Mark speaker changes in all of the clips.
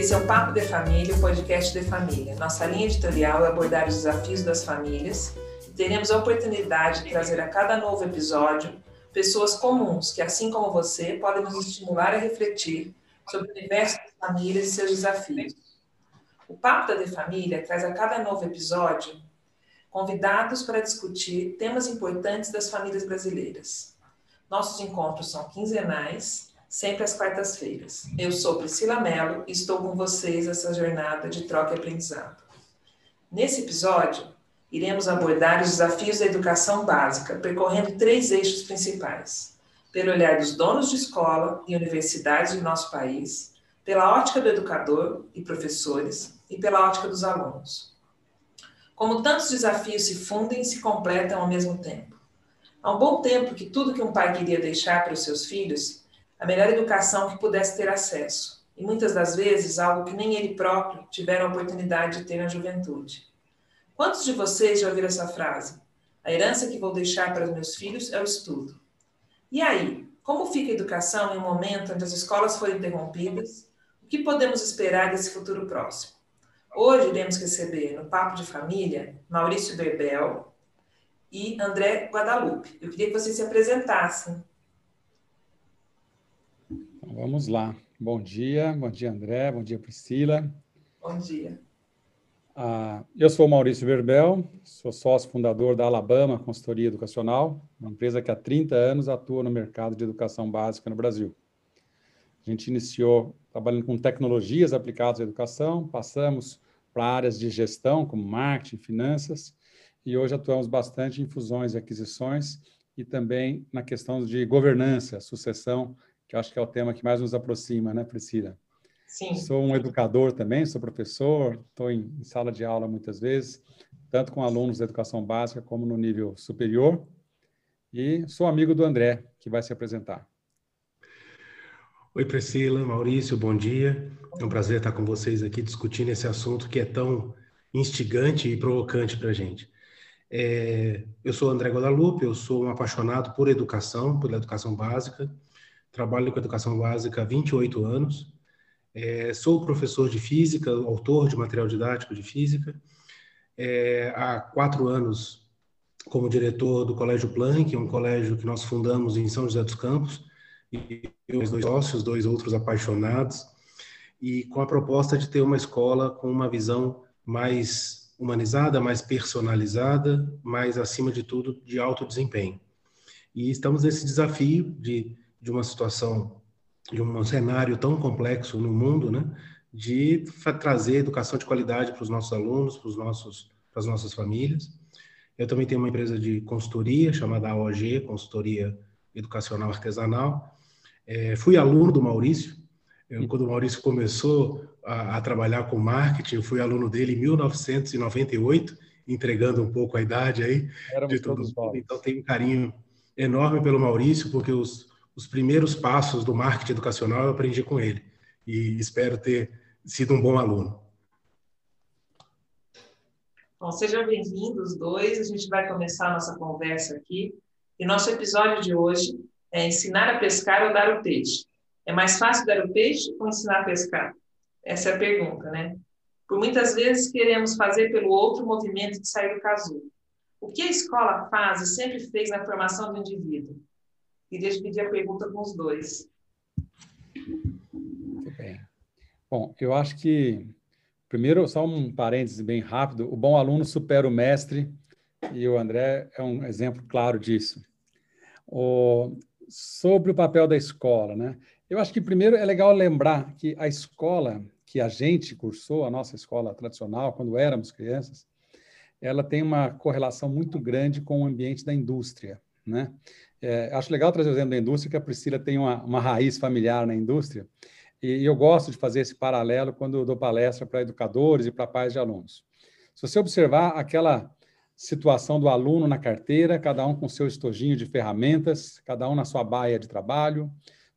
Speaker 1: Esse é o Papo de Família, o podcast de família. Nossa linha editorial é abordar os desafios das famílias e teremos a oportunidade de trazer a cada novo episódio pessoas comuns que, assim como você, podem nos estimular a refletir sobre o universo das famílias e seus desafios. O Papo da De Família traz a cada novo episódio convidados para discutir temas importantes das famílias brasileiras. Nossos encontros são quinzenais, sempre às quartas-feiras. Eu sou Priscila Mello e estou com vocês nessa jornada de troca e aprendizado. Nesse episódio, iremos abordar os desafios da educação básica, percorrendo três eixos principais: pelo olhar dos donos de escola e universidades do nosso país, pela ótica do educador e professores e pela ótica dos alunos. Como tantos desafios se fundem e se completam ao mesmo tempo. Há um bom tempo que tudo que um pai queria deixar para os seus filhos, a melhor educação que pudesse ter acesso, e muitas das vezes algo que nem ele próprio tiveram a oportunidade de ter na juventude. Quantos de vocês já ouviram essa frase? A herança que vou deixar para os meus filhos é o estudo. E aí, como fica a educação em um momento onde as escolas foram interrompidas? O que podemos esperar desse futuro próximo? Hoje iremos receber no Papo de Família Maurício Berbel e André Guadalupe. Eu queria que vocês se apresentassem.
Speaker 2: Vamos lá. Bom dia, bom dia André, bom dia Priscila.
Speaker 1: Bom dia.
Speaker 2: Ah, eu sou Maurício Verbel, sou sócio fundador da Alabama Consultoria Educacional, uma empresa que há 30 anos atua no mercado de educação básica no Brasil. A gente iniciou trabalhando com tecnologias aplicadas à educação, passamos para áreas de gestão, como marketing, finanças, e hoje atuamos bastante em fusões e aquisições e também na questão de governança, sucessão, que eu acho que é o tema que mais nos aproxima, né, Priscila?
Speaker 1: Sim.
Speaker 2: Sou um educador também, sou professor, estou em, em, sala de aula muitas vezes, tanto com alunos da educação básica como no nível superior. E sou amigo do André, que vai se apresentar.
Speaker 3: Oi, Priscila, Maurício, bom dia. É um prazer estar com vocês aqui discutindo esse assunto que é tão instigante e provocante para a gente. É, eu sou André Guadalupe, eu sou um apaixonado por educação, pela educação básica. Trabalho com educação básica há 28 anos é, sou professor de física, autor de material didático de física. É, há quatro anos como diretor do Colégio Planck, um colégio que nós fundamos em São José dos Campos, e os dois sócios, dois outros apaixonados, e com a proposta de ter uma escola com uma visão mais humanizada, mais personalizada, mais, acima de tudo, de alto desempenho. E estamos nesse desafio de, de uma situação de um cenário tão complexo no mundo, né, de trazer educação de qualidade para os nossos alunos, para os nossos para as nossas famílias. Eu também tenho uma empresa de consultoria chamada AOG, Consultoria Educacional Artesanal. É, fui aluno do Maurício. Eu, quando o Maurício começou a, a, trabalhar com marketing, eu fui aluno dele em 1998, entregando um pouco a idade aí
Speaker 2: Éramos de todo
Speaker 3: mundo. Então tenho um carinho enorme pelo Maurício, porque os, os primeiros passos do marketing educacional eu aprendi com ele e espero ter sido um bom aluno.
Speaker 1: Bom, sejam bem-vindos dois. A gente vai começar a nossa conversa aqui. E nosso episódio de hoje é ensinar a pescar ou dar o peixe. É mais fácil dar o peixe ou ensinar a pescar? Essa é a pergunta, né? Por muitas vezes queremos fazer pelo outro movimento de sair do casulo. O que a escola faz e sempre fez na formação do indivíduo? Queria dividir a pergunta com os dois.
Speaker 2: Muito bem. Bom, eu acho que, primeiro, só um parêntese bem rápido: o bom aluno supera o mestre, e o André é um exemplo claro disso. O, sobre o papel da escola, né? Eu acho que, primeiro, é legal lembrar que a escola que a gente cursou, a nossa escola tradicional, quando éramos crianças, ela tem uma correlação muito grande com o ambiente da indústria, né? É, acho legal trazer o exemplo da indústria, que a Priscila tem uma, uma raiz familiar na indústria, e, e eu gosto de fazer esse paralelo quando dou palestra para educadores e para pais de alunos. Se você observar aquela situação do aluno na carteira, cada um com seu estojinho de ferramentas, cada um na sua baia de trabalho,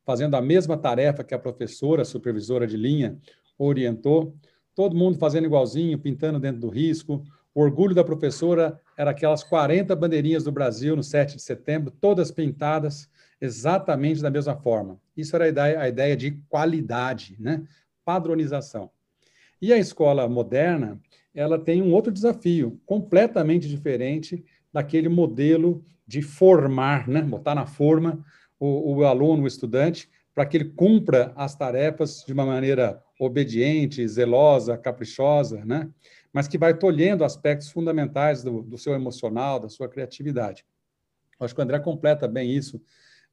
Speaker 2: fazendo a mesma tarefa que a professora, a supervisora de linha, orientou, todo mundo fazendo igualzinho, pintando dentro do risco, o orgulho da professora era aquelas 40 bandeirinhas do Brasil no 7 de setembro, todas pintadas exatamente da mesma forma. Isso era a ideia, a ideia de qualidade, né? padronização. E a escola moderna, ela tem um outro desafio, completamente diferente daquele modelo de formar, né? botar na forma o, o aluno, o estudante, para que ele cumpra as tarefas de uma maneira obediente, zelosa, caprichosa, né? Mas que vai tolhendo aspectos fundamentais do, do seu emocional, da sua criatividade. Acho que o André completa bem isso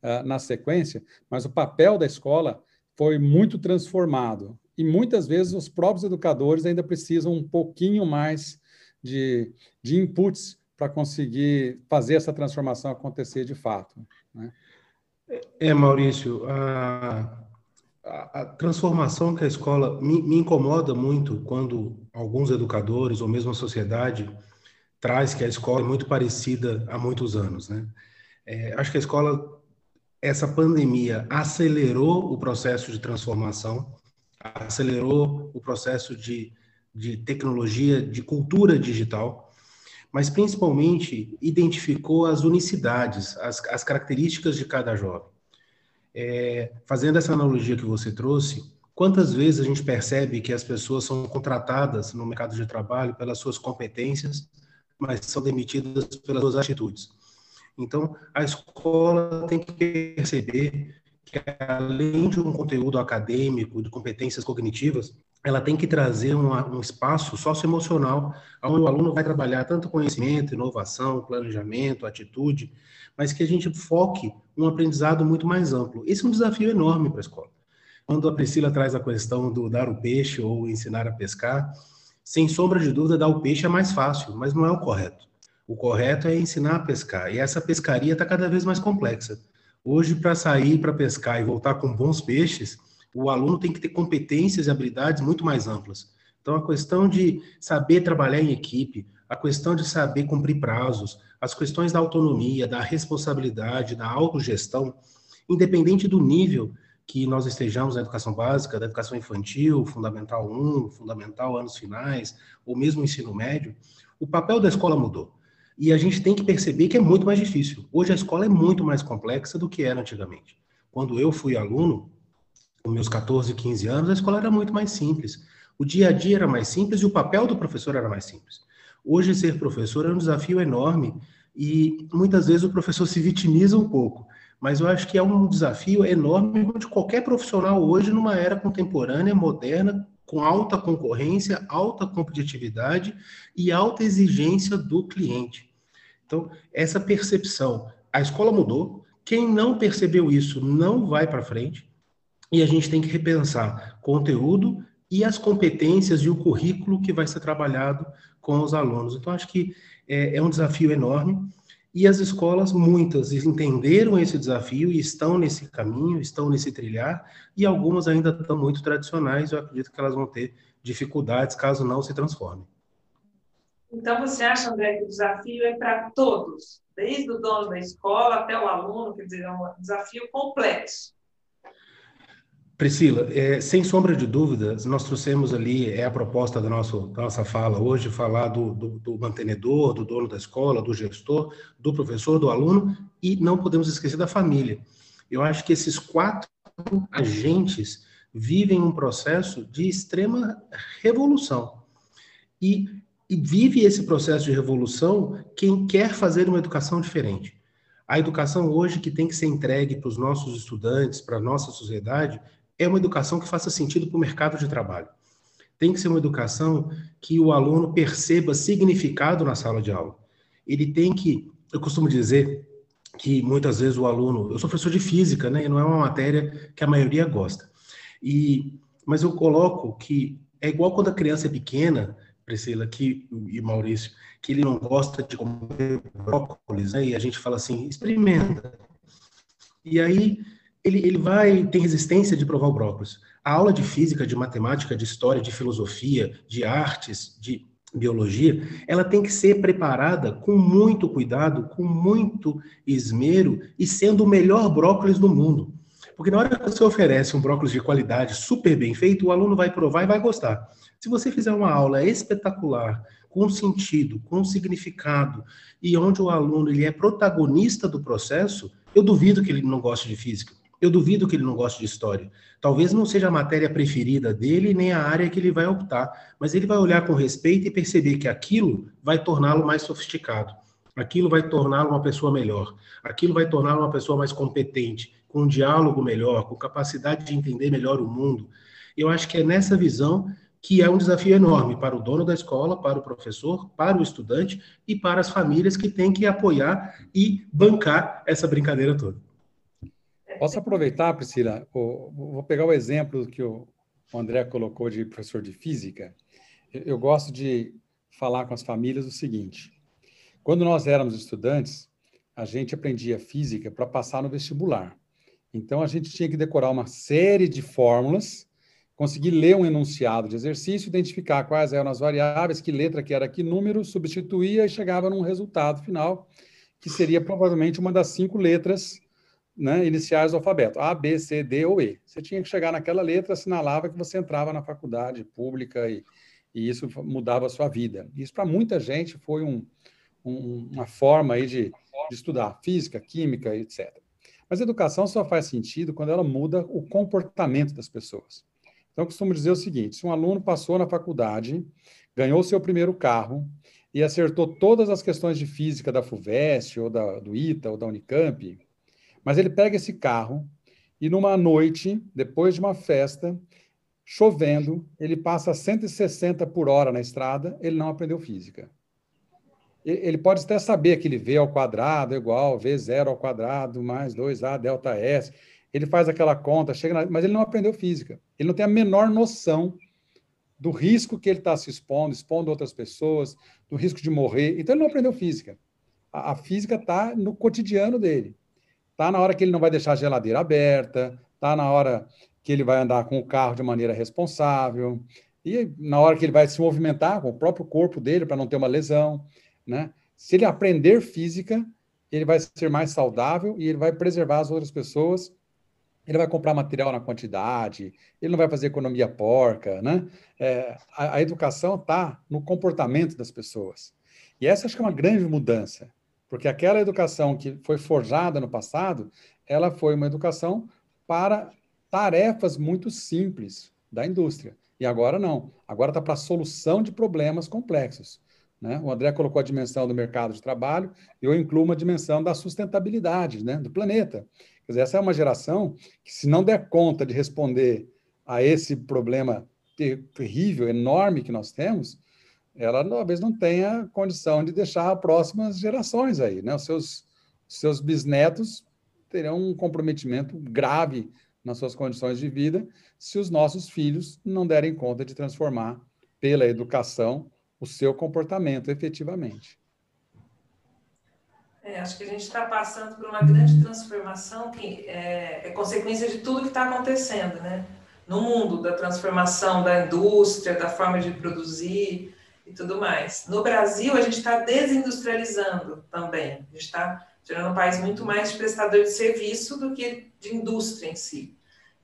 Speaker 2: uh, na sequência, mas o papel da escola foi muito transformado. E muitas vezes os próprios educadores ainda precisam um pouquinho mais de, de inputs para conseguir fazer essa transformação acontecer de fato. Né?
Speaker 3: É, Maurício, a, a, transformação que a escola me, me, incomoda muito quando alguns educadores ou mesmo a sociedade traz que a escola é muito parecida há muitos anos, né? É, acho que a escola, essa pandemia acelerou o processo de transformação, acelerou o processo de, de tecnologia, de cultura digital, mas principalmente identificou as unicidades, as, as características de cada jovem. É, fazendo essa analogia que você trouxe, quantas vezes a gente percebe que as pessoas são contratadas no mercado de trabalho pelas suas competências, mas são demitidas pelas suas atitudes? Então, a escola tem que perceber que, além de um conteúdo acadêmico, de competências cognitivas, ela tem que trazer uma, um espaço socioemocional, onde o aluno vai trabalhar tanto conhecimento, inovação, planejamento, atitude, mas que a gente foque um aprendizado muito mais amplo. Esse é um desafio enorme para a escola. Quando a Priscila traz a questão do dar o peixe ou ensinar a pescar, sem sombra de dúvida, dar o peixe é mais fácil, mas não é o correto. O correto é ensinar a pescar. E essa pescaria está cada vez mais complexa. Hoje, para sair para pescar e voltar com bons peixes, o aluno tem que ter competências e habilidades muito mais amplas. Então, a questão de saber trabalhar em equipe, a questão de saber cumprir prazos, as questões da autonomia, da responsabilidade, da autogestão, independente do nível que nós estejamos na educação básica, da educação infantil, fundamental 1, fundamental anos finais, ou mesmo ensino médio, o papel da escola mudou. E a gente tem que perceber que é muito mais difícil. Hoje a escola é muito mais complexa do que era antigamente. Quando eu fui aluno, com meus 14, 15 anos, a escola era muito mais simples. O dia a dia era mais simples e o papel do professor era mais simples. Hoje, ser professor é um desafio enorme e muitas vezes o professor se vitimiza um pouco, mas eu acho que é um desafio enorme de qualquer profissional hoje, numa era contemporânea, moderna, com alta concorrência, alta competitividade e alta exigência do cliente. Então, essa percepção, a escola mudou, quem não percebeu isso não vai para frente, e a gente tem que repensar conteúdo e as competências e o currículo que vai ser trabalhado com os alunos. Então, acho que é, é um desafio enorme, e as escolas, muitas, entenderam esse desafio e estão nesse caminho, estão nesse trilhar, e algumas ainda estão muito tradicionais, eu acredito que elas vão ter dificuldades caso não se transformem.
Speaker 1: Então, você acha, André, que o desafio é para todos, desde o dono da escola até o aluno, quer dizer, é um desafio complexo.
Speaker 3: Priscila, é, sem sombra de dúvidas, nós trouxemos ali, é a proposta da, nosso, da nossa fala hoje, falar do, do, do, mantenedor, do dono da escola, do gestor, do professor, do aluno, e não podemos esquecer da família. Eu acho que esses quatro agentes vivem um processo de extrema revolução. E e vive esse processo de revolução quem quer fazer uma educação diferente. A educação hoje que tem que ser entregue para os nossos estudantes, para a nossa sociedade, é uma educação que faça sentido para o mercado de trabalho. Tem que ser uma educação que o aluno perceba significado na sala de aula. Ele tem que, eu costumo dizer que muitas vezes o aluno, eu sou professor de física, né, e não é uma matéria que a maioria gosta. E mas eu coloco que é igual quando a criança é pequena, Priscila que, e Maurício, que ele não gosta de comer brócolis, né? E a gente fala assim, experimenta. E aí ele, ele vai ter resistência de provar o brócolis. A aula de física, de matemática, de história, de filosofia, de artes, de biologia, ela tem que ser preparada com muito cuidado, com muito esmero e sendo o melhor brócolis do mundo. Porque na hora que você oferece um brócolis de qualidade super bem feito, o aluno vai provar e vai gostar. Se você fizer uma aula espetacular, com sentido, com significado, e onde o aluno ele é protagonista do processo, eu duvido que ele não goste de física. Eu duvido que ele não goste de história. Talvez não seja a matéria preferida dele, nem a área que ele vai optar, mas ele vai olhar com respeito e perceber que aquilo vai torná-lo mais sofisticado. Aquilo vai torná-lo uma pessoa melhor. Aquilo vai torná-lo uma pessoa mais competente, com um diálogo melhor, com capacidade de entender melhor o mundo. Eu acho que é nessa visão que é um desafio enorme para o dono da escola, para o professor, para o estudante e para as famílias que têm que apoiar e bancar essa brincadeira toda.
Speaker 2: Posso aproveitar, Priscila? Vou pegar o exemplo que o André colocou de professor de física. Eu gosto de falar com as famílias o seguinte: quando nós éramos estudantes, a gente aprendia física para passar no vestibular. Então, a gente tinha que decorar uma série de fórmulas conseguir ler um enunciado de exercício, identificar quais eram as variáveis, que letra que era que número, substituía e chegava num resultado final, que seria provavelmente uma das cinco letras né, iniciais do alfabeto, A, B, C, D ou E. Você tinha que chegar naquela letra, assinalava que você entrava na faculdade pública e, e isso mudava a sua vida. Isso para muita gente foi um, um, uma forma aí de, de estudar física, química, etc. Mas a educação só faz sentido quando ela muda o comportamento das pessoas. Então, eu costumo dizer o seguinte: se um aluno passou na faculdade, ganhou seu primeiro carro e acertou todas as questões de física da FUVEST, ou da, do ITA, ou da Unicamp, mas ele pega esse carro e numa noite, depois de uma festa, chovendo, ele passa 160 por hora na estrada, ele não aprendeu física. Ele pode até saber que ele V ao quadrado é igual V0 ao quadrado mais 2A delta S ele faz aquela conta, chega na... mas ele não aprendeu física. Ele não tem a menor noção do risco que ele está se expondo, expondo outras pessoas, do risco de morrer. Então, ele não aprendeu física. A, a física está no cotidiano dele. Está na hora que ele não vai deixar a geladeira aberta, está na hora que ele vai andar com o carro de maneira responsável, e na hora que ele vai se movimentar com o próprio corpo dele para não ter uma lesão. Né? Se ele aprender física, ele vai ser mais saudável e ele vai preservar as outras pessoas ele vai comprar material na quantidade, ele não vai fazer economia porca, né? É, a, a, educação está no comportamento das pessoas. E essa acho que é uma grande mudança, porque aquela educação que foi forjada no passado, ela foi uma educação para tarefas muito simples da indústria. E agora não. Agora está para a solução de problemas complexos. Né? O André colocou a dimensão do mercado de trabalho, eu incluo uma dimensão da sustentabilidade né? do planeta. Quer dizer, essa é uma geração que, se não der conta de responder a esse problema terrível, enorme que nós temos, ela talvez não tenha condição de deixar próximas gerações aí, né? Os seus, seus bisnetos terão um comprometimento grave nas suas condições de vida se os nossos filhos não derem conta de transformar pela educação o seu comportamento efetivamente.
Speaker 1: É, acho que a gente está passando por uma grande transformação que é, é consequência de tudo que está acontecendo, né? No mundo da transformação da indústria, da forma de produzir e tudo mais. No Brasil, a gente está desindustrializando também. A gente está tirando um país muito mais de prestador de serviço do que de indústria em si.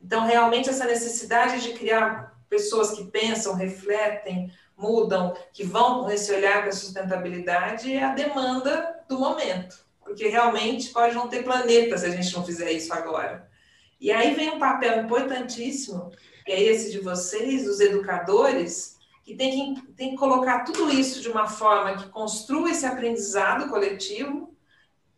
Speaker 1: Então, realmente, essa necessidade de criar pessoas que pensam, refletem, mudam, que vão nesse olhar para a sustentabilidade é a demanda do momento, porque realmente pode não ter planeta se a gente não fizer isso agora. E aí vem um papel importantíssimo, que é esse de vocês, dos educadores, que tem que, tem que colocar tudo isso de uma forma que construa esse aprendizado coletivo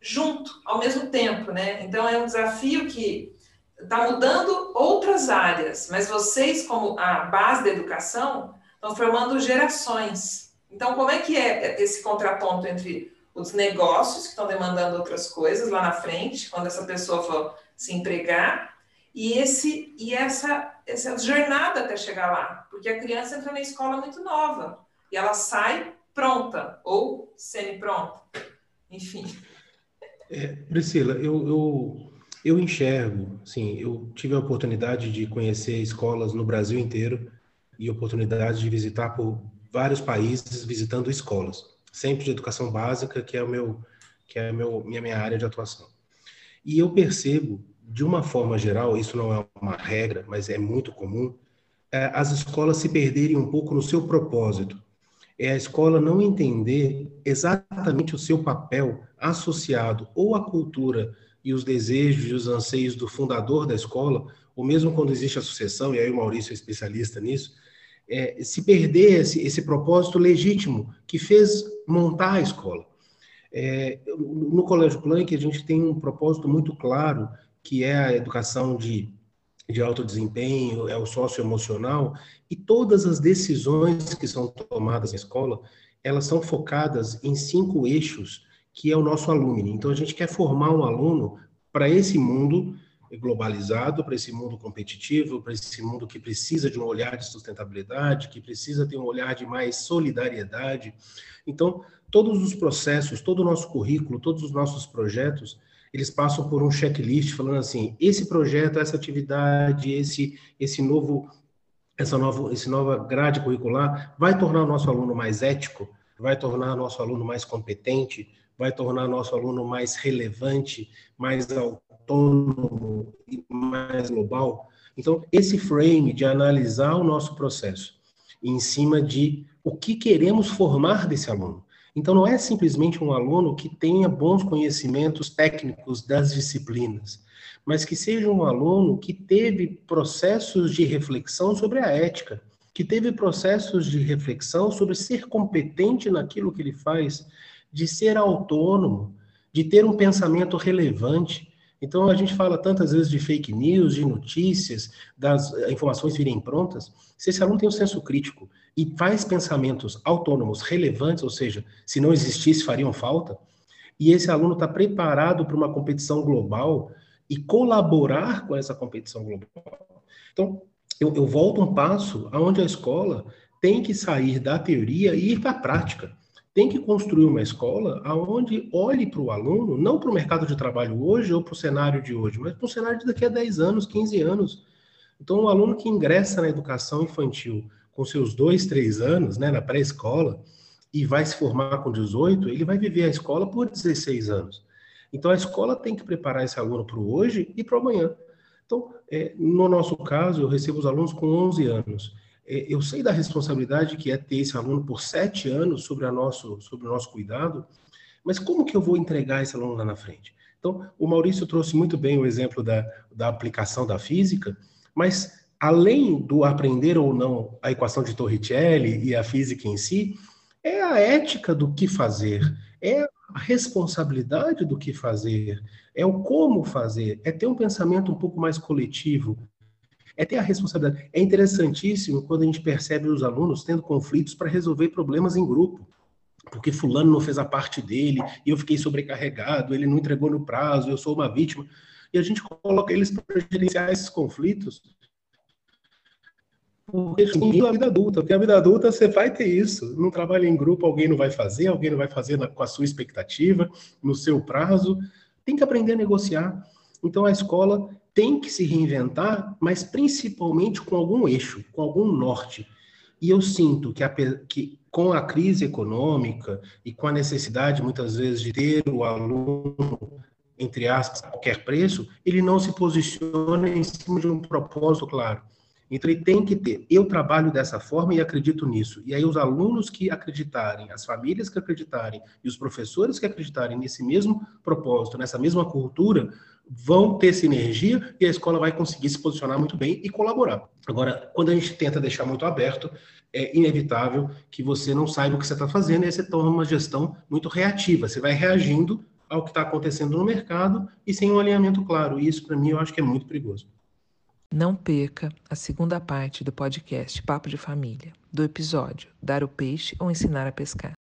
Speaker 1: junto, ao mesmo tempo, né? Então é um desafio que está mudando outras áreas, mas vocês, como a base da educação, estão formando gerações. Então, como é que é esse contraponto entre os negócios que estão demandando outras coisas lá na frente, quando essa pessoa for se empregar, e esse e essa essa jornada até chegar lá, porque a criança entra na escola muito nova e ela sai pronta ou semi-pronta, enfim.
Speaker 3: É, Priscila, eu, eu, eu enxergo, sim, eu tive a oportunidade de conhecer escolas no Brasil inteiro e oportunidade de visitar por vários países visitando escolas, sempre de educação básica, que é o meu que é meu minha minha área de atuação. E eu percebo, de uma forma geral, isso não é uma regra, mas é muito comum, é, as escolas se perderem um pouco no seu propósito. É a escola não entender exatamente o seu papel associado ou à cultura e os desejos e os anseios do fundador da escola, ou mesmo quando existe a sucessão, e aí o Maurício é especialista nisso, é, se perder esse, esse, propósito legítimo que fez montar a escola. É, no Colégio Planck, a gente tem um propósito muito claro, que é a educação de, de alto desempenho, é o socioemocional, e todas as decisões que são tomadas na escola, elas são focadas em cinco eixos, que é o nosso aluno. Então, a gente quer formar um aluno para esse mundo globalizado, para esse mundo competitivo, para esse mundo que precisa de um olhar de sustentabilidade, que precisa ter um olhar de mais solidariedade. Então, todos os processos, todo o nosso currículo, todos os nossos projetos, eles passam por um checklist falando assim: esse projeto, essa atividade, esse esse novo essa nova esse nova grade curricular vai tornar o nosso aluno mais ético, vai tornar o nosso aluno mais competente, vai tornar o nosso aluno mais relevante, mais autônomo e mais global. Então, esse frame de analisar o nosso processo em cima de o que queremos formar desse aluno. Então, não é simplesmente um aluno que tenha bons conhecimentos técnicos das disciplinas, mas que seja um aluno que teve processos de reflexão sobre a ética, que teve processos de reflexão sobre ser competente naquilo que ele faz, de ser autônomo, de ter um pensamento relevante, então a gente fala tantas vezes de fake news, de notícias, das informações virem prontas. Se esse aluno tem um senso crítico e faz pensamentos autônomos relevantes, ou seja, se não existisse fariam falta, e esse aluno está preparado para uma competição global e colaborar com essa competição global. Então eu, eu volto um passo aonde a escola tem que sair da teoria e ir para a prática tem que construir uma escola aonde olhe para o aluno, não para o mercado de trabalho hoje ou para o cenário de hoje, mas para o cenário de daqui a 10 anos, 15 anos. Então, um aluno que ingressa na educação infantil com seus dois, três anos, né, na pré-escola, e vai se formar com 18, ele vai viver a escola por 16 anos. Então, a escola tem que preparar esse aluno para o hoje e para o amanhã. Então, é, no nosso caso, eu recebo os alunos com 11 anos. É, eu sei da responsabilidade que é ter esse aluno por sete anos sobre, a nosso, sobre o nosso cuidado, mas como que eu vou entregar esse aluno lá na frente? Então, o Maurício trouxe muito bem o exemplo da, da aplicação da física, mas além do aprender ou não a equação de Torricelli e a física em si, é a ética do que fazer, é a responsabilidade do que fazer, é o como fazer, é ter um pensamento um pouco mais coletivo, é ter a responsabilidade. É interessantíssimo quando a gente percebe os alunos tendo conflitos para resolver problemas em grupo. Porque fulano não fez a parte dele, e eu fiquei sobrecarregado, ele não entregou no prazo, eu sou uma vítima. E a gente coloca eles para gerenciar esses conflitos porque a vida adulta, porque a vida adulta você vai ter isso. Num trabalho em grupo, alguém não vai fazer, alguém não vai fazer na, com a sua expectativa, no seu prazo. Tem que aprender a negociar. Então a escola tem que se reinventar, mas principalmente com algum eixo, com algum norte. E eu sinto que, a, que com a crise econômica e com a necessidade, muitas vezes, de ter o aluno, entre aspas, a qualquer preço, ele não se posiciona em cima de um propósito claro. Então, ele tem que ter. Eu trabalho dessa forma e acredito nisso. E aí, os alunos que acreditarem, as famílias que acreditarem e os professores que acreditarem nesse mesmo propósito, nessa mesma cultura, vão ter sinergia e a escola vai conseguir se posicionar muito bem e colaborar. Agora, quando a gente tenta deixar muito aberto, é inevitável que você não saiba o que você está fazendo e aí você toma uma gestão muito reativa. Você vai reagindo ao que está acontecendo no mercado e sem um alinhamento claro. E isso, para mim, eu acho que é muito perigoso.
Speaker 1: Não perca a segunda parte do podcast Papo de Família, do episódio Dar o Peixe ou Ensinar a Pescar.